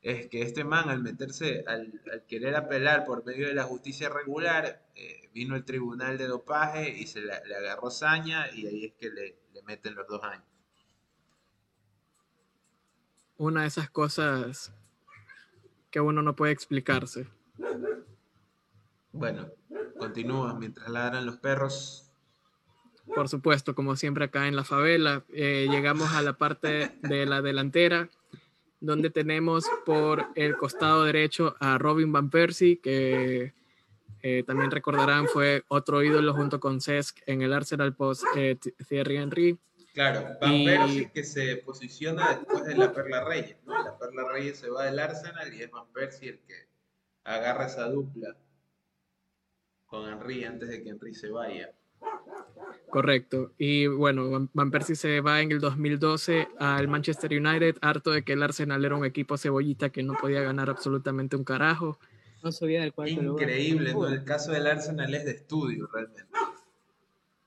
es que este man al meterse, al, querer apelar por medio de la justicia regular, eh, vino el tribunal de dopaje y se le agarró saña y ahí es que le, le meten los dos años. Una de esas cosas que uno no puede explicarse. Bueno, continúa mientras ladran los perros. Por supuesto, como siempre acá en la favela, eh, llegamos a la parte de la delantera, donde tenemos por el costado derecho a Robin Van Persie, que eh, también recordarán fue otro ídolo junto con Cesc en el Arsenal post eh, Thierry Henry. Claro, Van Persie que se posiciona después de la Perla Reyes, ¿no? La Perla Reyes se va del Arsenal y es Van Persie el que agarra esa dupla con Henry antes de que Henry se vaya. Correcto. Y bueno, Van Persie se va en el 2012 al Manchester United, harto de que el Arsenal era un equipo cebollita que no podía ganar absolutamente un carajo. No sabía del cuarto Increíble, ¿no? El caso del Arsenal es de estudio realmente.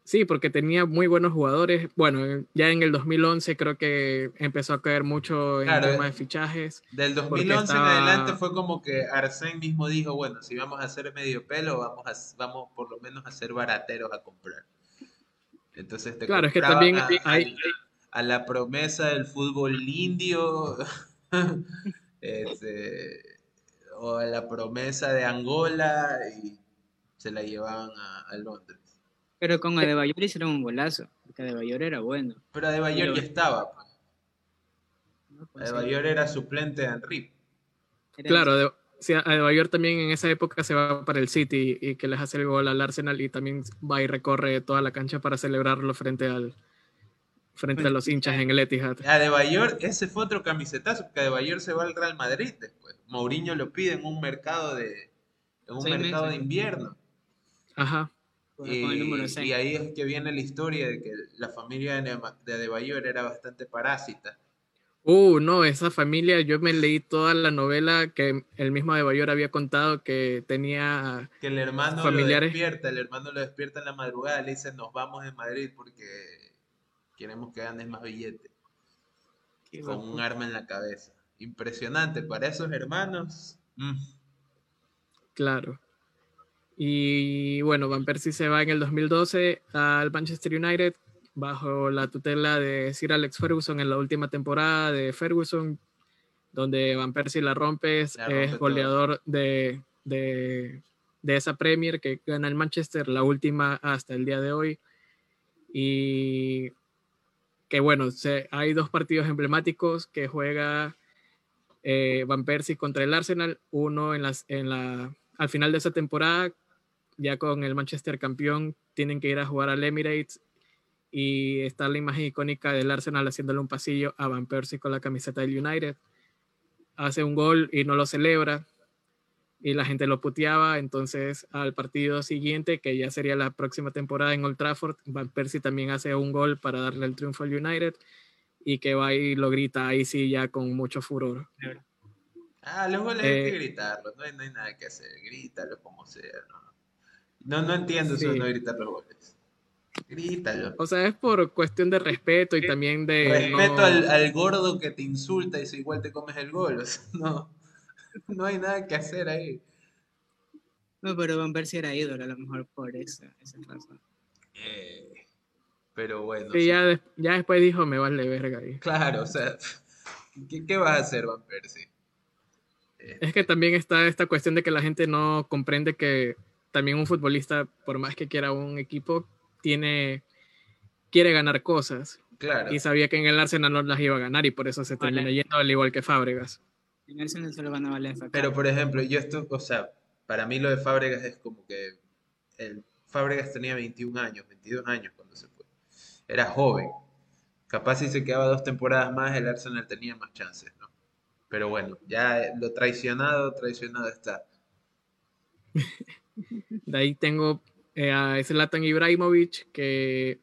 Sí, porque tenía muy buenos jugadores. Bueno, ya en el 2011 creo que empezó a caer mucho en el tema de fichajes. Del 2011 en adelante fue como que Arsène mismo dijo, bueno, si vamos a hacer medio pelo, vamos, a, vamos por lo menos a ser barateros a comprar. Entonces te claro, es que también hay, a, la promesa del fútbol indio este, o a la promesa de Angola y se la llevaban a, Londres. Pero con Adebayor hicieron un golazo, porque Adebayor era bueno. Pero Adebayor ya estaba. Pues. pues Adebayor era suplente de Henry. Claro, sí, Adebayor también en esa época se va para el City y que les hace el gol al Arsenal y también va y recorre toda la cancha para celebrarlo frente al frente a los hinchas en el Etihad. Adebayor, ese fue otro camisetazo, porque Adebayor se va al Real Madrid después. Mourinho lo pide en un mercado de en un mercado de invierno. Ajá. Y, ahí es que viene la historia de que la familia de Adebayor era bastante parásita Uh, no, esa familia, yo me leí toda la novela que el mismo de Bayor había contado que tenía que el hermano familiares. lo despierta, el hermano lo despierta en la madrugada, le dice nos vamos de Madrid porque queremos que ganes más billetes. con un arma en la cabeza. Impresionante para esos hermanos. Mm. Claro. Y bueno, Van Persie se va en el 2012 al Manchester United bajo la tutela de Sir Alex Ferguson en la última temporada de Ferguson, donde Van Persie la rompe, es, goleador de, de, esa Premier que gana el Manchester, la última hasta el día de hoy. Y que bueno, se, hay dos partidos emblemáticos que juega eh, Van Persie contra el Arsenal, uno en las, en la, al final de esa temporada, ya con el Manchester campeón, tienen que ir a jugar al Emirates y está la imagen icónica del Arsenal haciéndole un pasillo a Van Persie con la camiseta del United. Hace un gol y no lo celebra y la gente lo puteaba, entonces al partido siguiente, que ya sería la próxima temporada en Old Trafford, Van Persie también hace un gol para darle el triunfo al United y que va y lo grita ahí sí ya con mucho furor. Ah, los goles hay que eh, gritarlos, no hay, nada que hacer, grítalo como sea. No, no, entiendo eso de no gritar los goles. Grítalo. O sea, es por cuestión de respeto y también de. Respeto al, gordo que te insulta y si igual te comes el gol. no, no hay nada que hacer ahí. No, pero Van Persie era ídolo, a lo mejor por esa, esa razón. Eh, pero bueno. Sí, Ya, ya, después dijo, me vale verga ahí. Claro, o sea, ¿qué, qué va a hacer Van Persie? Es que también está esta cuestión de que la gente no comprende que también un futbolista, por más que quiera un equipo, tiene, quiere ganar cosas. Claro. Y sabía que en el Arsenal no las iba a ganar y por eso se termina yendo al igual que Fábregas. En el Arsenal solo ganaba el Pero por ejemplo, yo esto, o sea, para mí lo de Fábregas es como que el Fábregas tenía 21 años, 22 años cuando se fue. Era joven. Capaz si se quedaba dos temporadas más, el Arsenal tenía más chances, ¿no? Pero bueno, ya lo traicionado, traicionado está. De ahí tengo eh, a Zlatan Ibrahimovic, que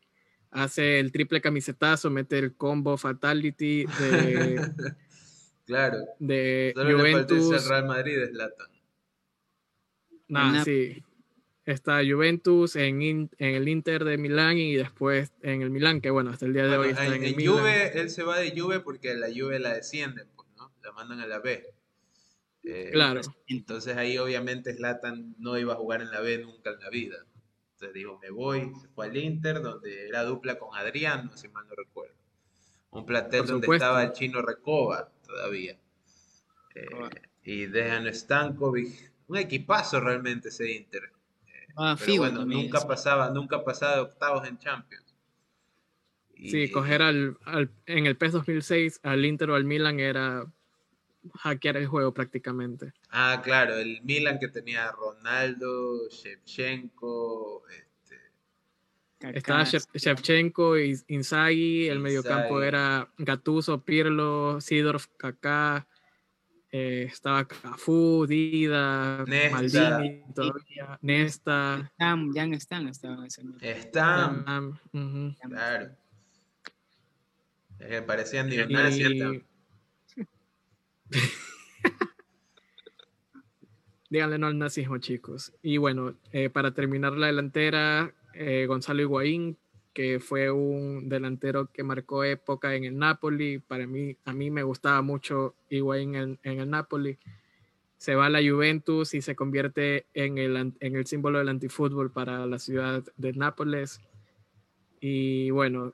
hace el triple camisetazo, mete el combo fatality de, claro. de Solo Juventus. Real Madrid es Zlatan. Nah, sí. Está Juventus en, In- en el Inter de Milán y después en el Milán, que bueno, hasta el día de Bueno, hoy está en, en, el Milán. Juve, él se va de Juve porque la Juve la descienden, pues, ¿no? La mandan a la B. Eh, Claro. Entonces ahí obviamente Zlatan no iba a jugar en la B nunca en la vida. Entonces digo, me voy, se fue al Inter, donde era dupla con Adriano, si mal no recuerdo. Un plantel donde estaba el chino Recoba todavía. Eh, Correcto. y Dejan Stankovic. Un equipazo realmente ese Inter. Ah, Pero bueno, nunca pasaba, nunca pasaba de octavos en Champions. Sí, coger al, al- en el PES 2006 al Inter o al Milan era hackear el juego prácticamente. Ah, claro, el Milan que tenía a Ronaldo, Shevchenko, este, Estaba Shev- Shevchenko y Inzaghi, el mediocampo era Gattuso, Pirlo, Sidorf, Kaká, eh, estaba Cafú, Dida, Nesta. Maldini todavía, Nesta, Stam, Jan Stan estaba en ese momento. Stam, claro. Stam. Es que parecían Y- Stam. Díganle no al nazismo, chicos. Y bueno, eh, para terminar la delantera, eh, Gonzalo Higuaín, que fue un delantero que marcó época en el Napoli. Para mí, a mí me gustaba mucho Higuaín en, en el Napoli. Se va a la Juventus y se convierte en el, en el símbolo del antifútbol para la ciudad de Nápoles. Y bueno,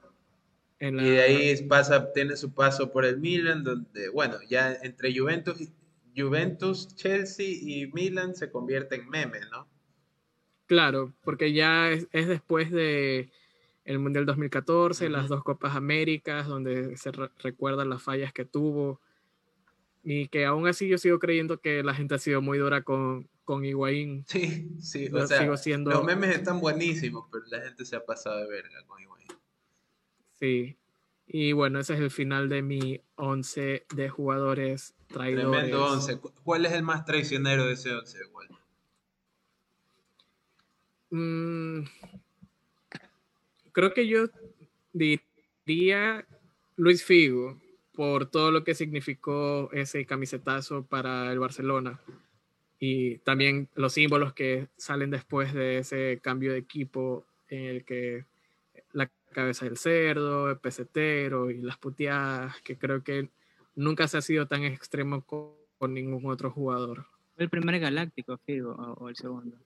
en la, Y de ahí pasa, tiene su paso por el Milan, donde, bueno, ya entre Juventus, Juventus, Chelsea y Milan se convierte en meme, ¿no? Claro, porque ya es, es después de el Mundial 2014, las dos Copas Américas, donde se re- recuerdan las fallas que tuvo. Y que aún así yo sigo creyendo que la gente ha sido muy dura con, con Higuaín. Sí, sí, o sea, sigo siendo- los memes están buenísimos, pero la gente se ha pasado de verga con Higuaín. Sí. Y bueno, ese es el final de mi 11 de jugadores traidores. Tremendo 11. ¿Cu- ¿Cuál es el más traicionero de ese 11, igual? Mm, creo que yo diría Luis Figo por todo lo que significó ese camisetazo para el Barcelona y también los símbolos que salen después de ese cambio de equipo en el que cabeza del cerdo, el pesetero y las puteadas, que creo que nunca se ha sido tan extremo con, con ningún otro jugador. ¿Fue el primer galáctico, Figo, o, o el segundo?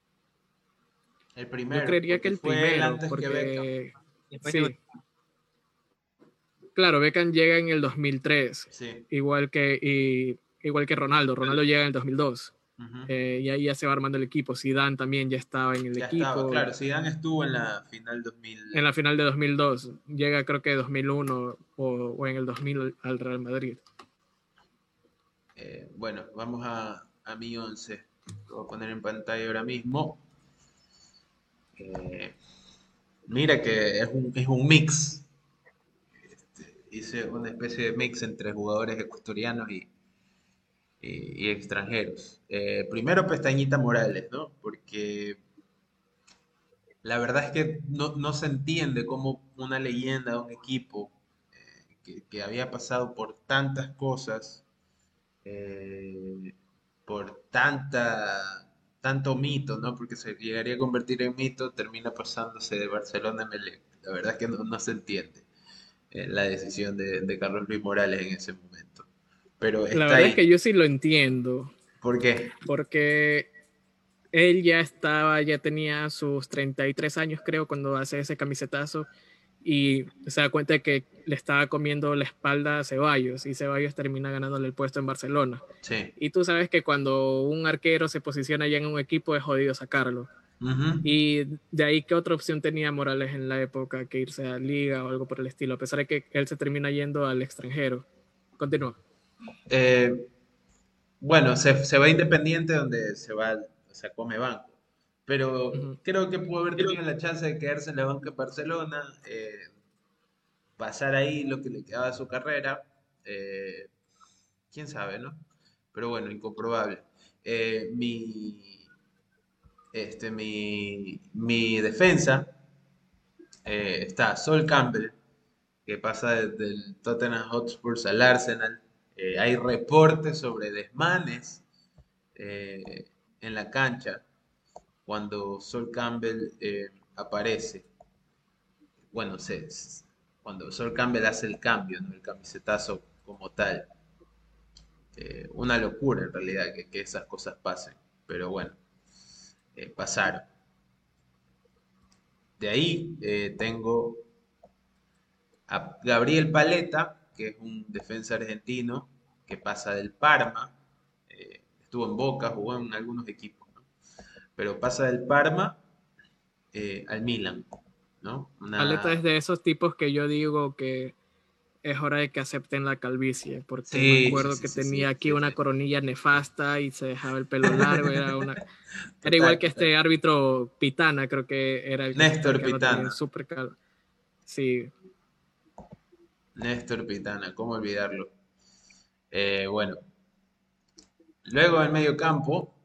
El primero. Yo creería que el primero, antes que Beckham. porque Sí. Claro, Beckham llega en el 2003, Sí. igual que, y- igual que Ronaldo. Ronaldo llega en el 2002. Eh, y ahí ya se va armando el equipo. Zidane también ya estaba en el Ya equipo. estaba, claro. Zidane estuvo en la final 2000. En la final de 2002. Llega creo que 2001 o, o en el 2000 al Real Madrid. Eh, bueno, vamos a, a mi 11. Lo voy a poner en pantalla ahora mismo. Eh, mira que es un, es un mix. Este, hice una especie de mix entre jugadores ecuatorianos y, y- extranjeros. Eh, primero Pestañita Morales, ¿no? Porque la verdad es que no, no se entiende cómo una leyenda de un equipo eh, que, había pasado por tantas cosas eh, por tanta tanto mito, ¿no? Porque se llegaría a convertir en mito, termina pasándose de Barcelona a Melec. La verdad es que no, no se entiende la decisión de, de Carlos Luis Morales en ese momento. Pero está La verdad ahí. es que yo sí lo entiendo. ¿Por qué? Porque él ya estaba, ya tenía sus 33 años, creo, cuando hace ese camisetazo. Y se da cuenta de que le estaba comiendo la espalda a Ceballos. Y Ceballos termina ganándole el puesto en Barcelona. Sí. Y tú sabes que cuando un arquero se posiciona ya en un equipo es jodido sacarlo. Ujú. Y de ahí, ¿qué otra opción tenía Morales en la época que irse a Liga o algo por el estilo? A pesar de que él se termina yendo al extranjero. Continúa. Eh, bueno, se, se va independiente donde se va, o sea, come banco. Pero creo que pudo haber tenido la chance de quedarse en la banca en Barcelona, eh, pasar ahí lo que le quedaba a su carrera. eh, quién sabe, ¿no? Pero bueno, incomprobable. Eh, mi, este, mi, mi defensa eh, está Sol Campbell, que pasa desde el Tottenham Hotspur al Arsenal. Eh, hay reportes sobre desmanes eh, en la cancha cuando Sol Campbell aparece. Bueno, se, cuando Sol Campbell hace el cambio, el camisetazo como tal. una locura en realidad que esas cosas pasen, pero bueno. Eh, pasaron. De ahí eh, tengo a Gabriel Paleta, que es un defensa argentino que pasa del Parma, eh, estuvo en Boca, jugó en algunos equipos, pero pasa del Parma al Milan. ¿no? Paleta es de esos tipos que yo digo que es hora de que acepten la calvicie, porque me acuerdo que tenía aquí una coronilla nefasta y se dejaba el pelo largo, era una... Era igual que este árbitro Pitana, creo que era el Néstor Pitana. Super calvo. Sí. Néstor Pitana, ¿cómo olvidarlo? Eh, bueno. Luego en medio campo,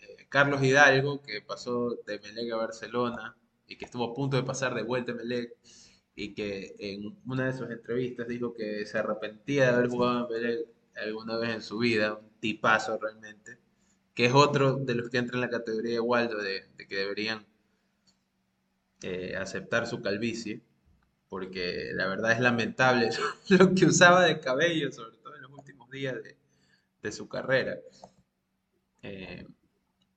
eh, Carlos Hidalgo, que pasó de Melec a Barcelona y que estuvo a punto de pasar de vuelta a Melec y que en una de sus entrevistas dijo que se arrepentía de haber jugado en Melec alguna vez en su vida, un tipazo realmente que es otro de los que entra en la categoría de Waldo, de, que deberían eh, aceptar su calvicie, porque la verdad es lamentable lo que usaba de cabello, sobre todo en los últimos días de, su carrera. Eh,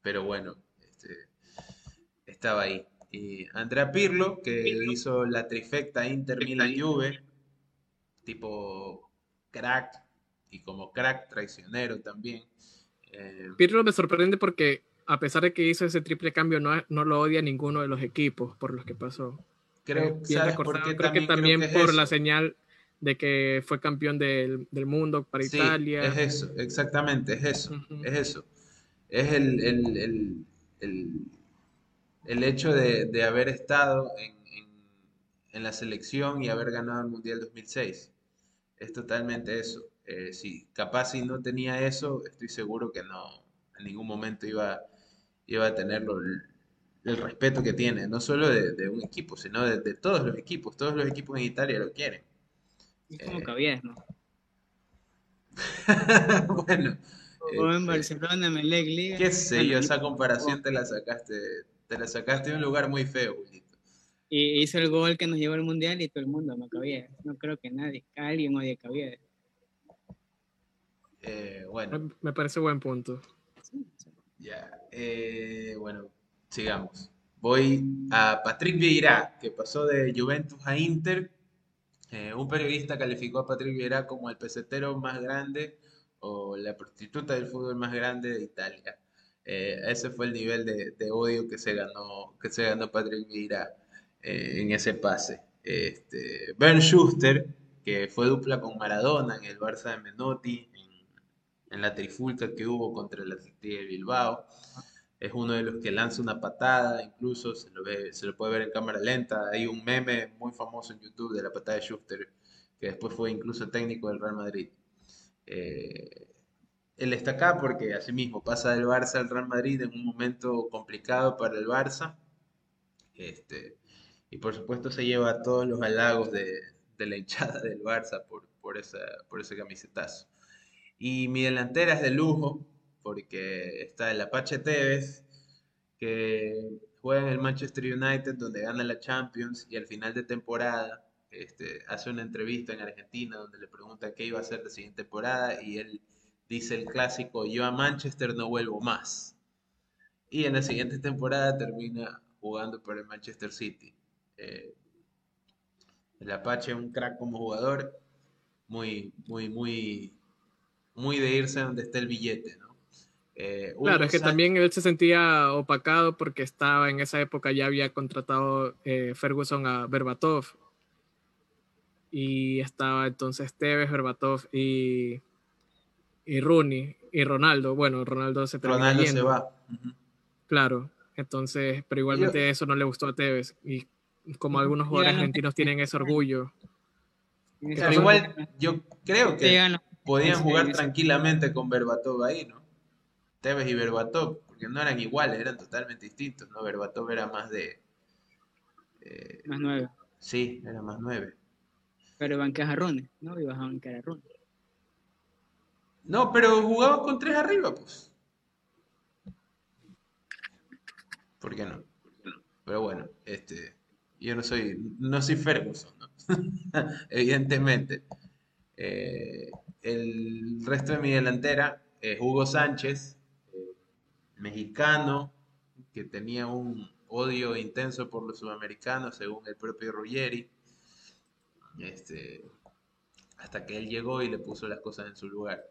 pero bueno, este, estaba ahí. Y Andrea Pirlo, que hizo la trifecta Inter Milan Juve, tipo crack, y como crack traicionero también. Eh, Pirlo me sorprende porque a pesar de que hizo ese triple cambio, no, no lo odia ninguno de los equipos por los que pasó. Creo, creo que también por la señal de que fue campeón del, del mundo para sí, Italia. Es eso, exactamente, es eso, es eso. Es el, el, el, el hecho de, de, haber estado en, en, en, la selección y haber ganado el Mundial 2006. Es totalmente eso. Eh, si capaz si no tenía eso, estoy seguro que no, en ningún momento iba, iba a tener el, respeto que tiene, no solo de, un equipo, sino de, todos los equipos. Todos los equipos en Italia lo quieren. Es como eh, ¿no? bueno. O en este, Barcelona, Melec, Liga. Qué sé yo, esa comparación te la sacaste, te la sacaste de un lugar muy feo, Julito. Y hizo el gol que nos llevó al mundial y todo el mundo, no cabía. No creo que nadie, alguien odie cabía. Eh, bueno. Me parece buen punto. Ya, eh, bueno, sigamos. Voy a Patrick Vieira, que pasó de Juventus a Inter. Eh, un periodista calificó a Patrick Vieira como el pesetero más grande o la prostituta del fútbol más grande de Italia. ese fue el nivel de, odio que se ganó, que se ganó Patrick Vieira en ese pase. Este, Bern Schuster, que fue dupla con Maradona en el Barça de Menotti, en la trifulca que hubo contra el Atlético de Bilbao. Es uno de los que lanza una patada, incluso se lo, ve, se lo puede ver en cámara lenta. Hay un meme muy famoso en YouTube de la patada de Schuster, que después fue incluso técnico del Real Madrid. Eh, él está acá porque asimismo pasa del Barça al Real Madrid en un momento complicado para el Barça. Este, y por supuesto se lleva todos los halagos de, de la hinchada del Barça por, por, esa, por ese camisetazo. Y mi delantera es de lujo, porque está el Apache Tevez, que juega en el Manchester United, donde gana la Champions, y al final de temporada este, hace una entrevista en Argentina donde le pregunta qué iba a hacer la siguiente temporada, y él dice el clásico, yo a Manchester no vuelvo más. Y en la siguiente temporada termina jugando por el Manchester City. Eh, el Apache es un crack como jugador, muy, muy, muy muy de irse donde esté el billete, ¿no? Eh, claro, es que también él se sentía opacado porque estaba en esa época, ya había contratado eh, Ferguson a Berbatov. Y estaba entonces Tevez, Berbatov y, y Rooney y Ronaldo. Bueno, Ronaldo se terminó Ronaldo se va. Claro, entonces, pero igualmente eso no le gustó a Tevez. Y como algunos jugadores argentinos tienen ese orgullo. Pero igual, yo creo que podían jugar tranquilamente con Berbatov ahí, ¿no? Tevez y Berbatov, porque no eran iguales, eran totalmente distintos, ¿no? Berbatov era más de... eh, más nueve. Sí, era más nueve. Pero banqueas a ¿no? Y vas a bancar a. No, pero jugaba con tres arriba, pues. ¿Por qué no? Pero bueno, este, yo no soy, no soy Ferguson, ¿no? Evidentemente. Eh, el resto de mi delantera es Hugo Sánchez, eh, mexicano, que tenía un odio intenso por los sudamericanos, según el propio Ruggeri. Este, hasta que él llegó y le puso las cosas en su lugar.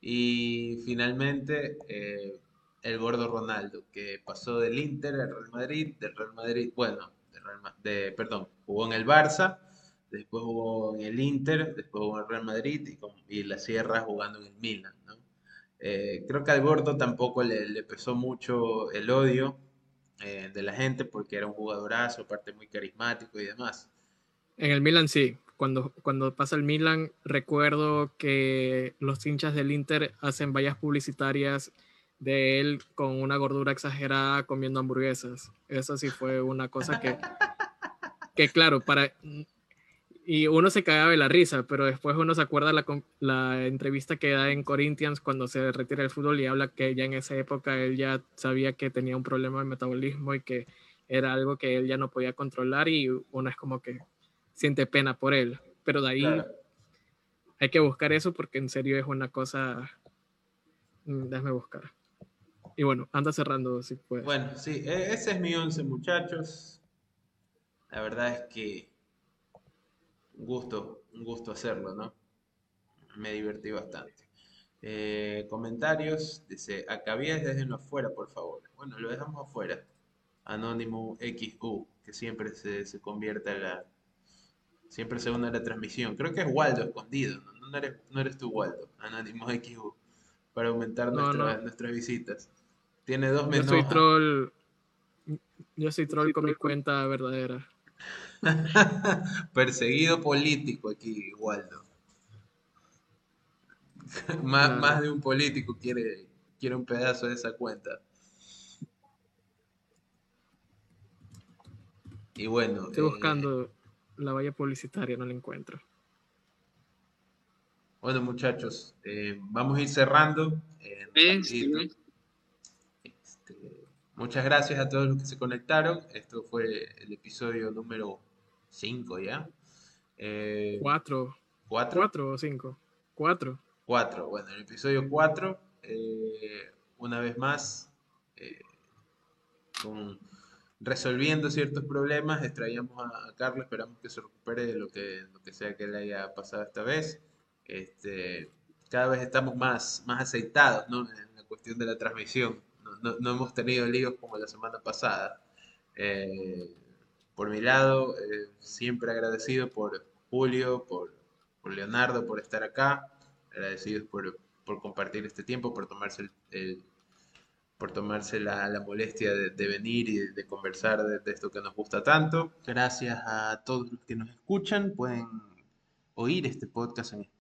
Y finalmente, eh, el gordo Ronaldo, que pasó del Inter al Real Madrid, del Real Madrid, bueno, de, perdón, jugó en el Barça, después jugó en el Inter, después jugó en el Real Madrid y, la Sierra jugando en el Milan. ¿no? Eh, creo que al gordo tampoco le, pesó mucho el odio eh, de la gente porque era un jugadorazo, aparte muy carismático y demás. En el Milan sí, cuando, cuando pasa el Milan, recuerdo que los hinchas del Inter hacen vallas publicitarias de él con una gordura exagerada comiendo hamburguesas. Eso sí fue una cosa que, que claro, para... Y uno se cagaba de la risa, pero después uno se acuerda la, la entrevista que da en Corinthians cuando se retira el fútbol y habla que ya en esa época él ya sabía que tenía un problema de metabolismo y que era algo que él ya no podía controlar y uno es como que siente pena por él. Pero de ahí hay que buscar eso porque en serio es una cosa... Mm, déjame buscar. Y bueno, anda cerrando si puedes. Bueno, sí, e, ese es mi once, muchachos. La verdad es que un gusto, un gusto hacerlo, ¿no? Me divertí bastante. Eh, comentarios, dice, acabías desde no afuera, por favor. Bueno, lo dejamos afuera. Anónimo XU, que siempre se, se convierte a la, Siempre se une a la transmisión. Creo que es Waldo escondido, ¿no? No eres, no eres tú, Waldo. Anónimo XU. Para aumentar nuestras visitas. Tiene dos menos. Yo soy troll. Yo soy troll con mi cuenta verdadera. Perseguido político aquí, Waldo. más, más de un político quiere, quiere un pedazo de esa cuenta. Y bueno. Estoy buscando la valla publicitaria, no la encuentro. Bueno, muchachos, eh, vamos a ir cerrando. Este, muchas gracias a todos los que se conectaron. Esto fue el episodio número 5 ya. Eh, cuatro. ¿Cuatro? o cinco? Cuatro. Cuatro. Bueno, el episodio 4, eh, una vez más, con resolviendo ciertos problemas, extraíamos a, Carlos, esperamos que se recupere de lo que, lo que sea que le haya pasado esta vez. Este, cada vez estamos más, más aceitados ¿no? en la cuestión de la transmisión. No, no, hemos tenido líos como la semana pasada. Eh, por mi lado, eh, siempre agradecido por Julio, por, Leonardo, por estar acá. Agradecidos por, por compartir este tiempo, por tomarse el por tomarse la, molestia de, venir y de, conversar de, esto que nos gusta tanto. Gracias a todos los que nos escuchan. Pueden oír este podcast en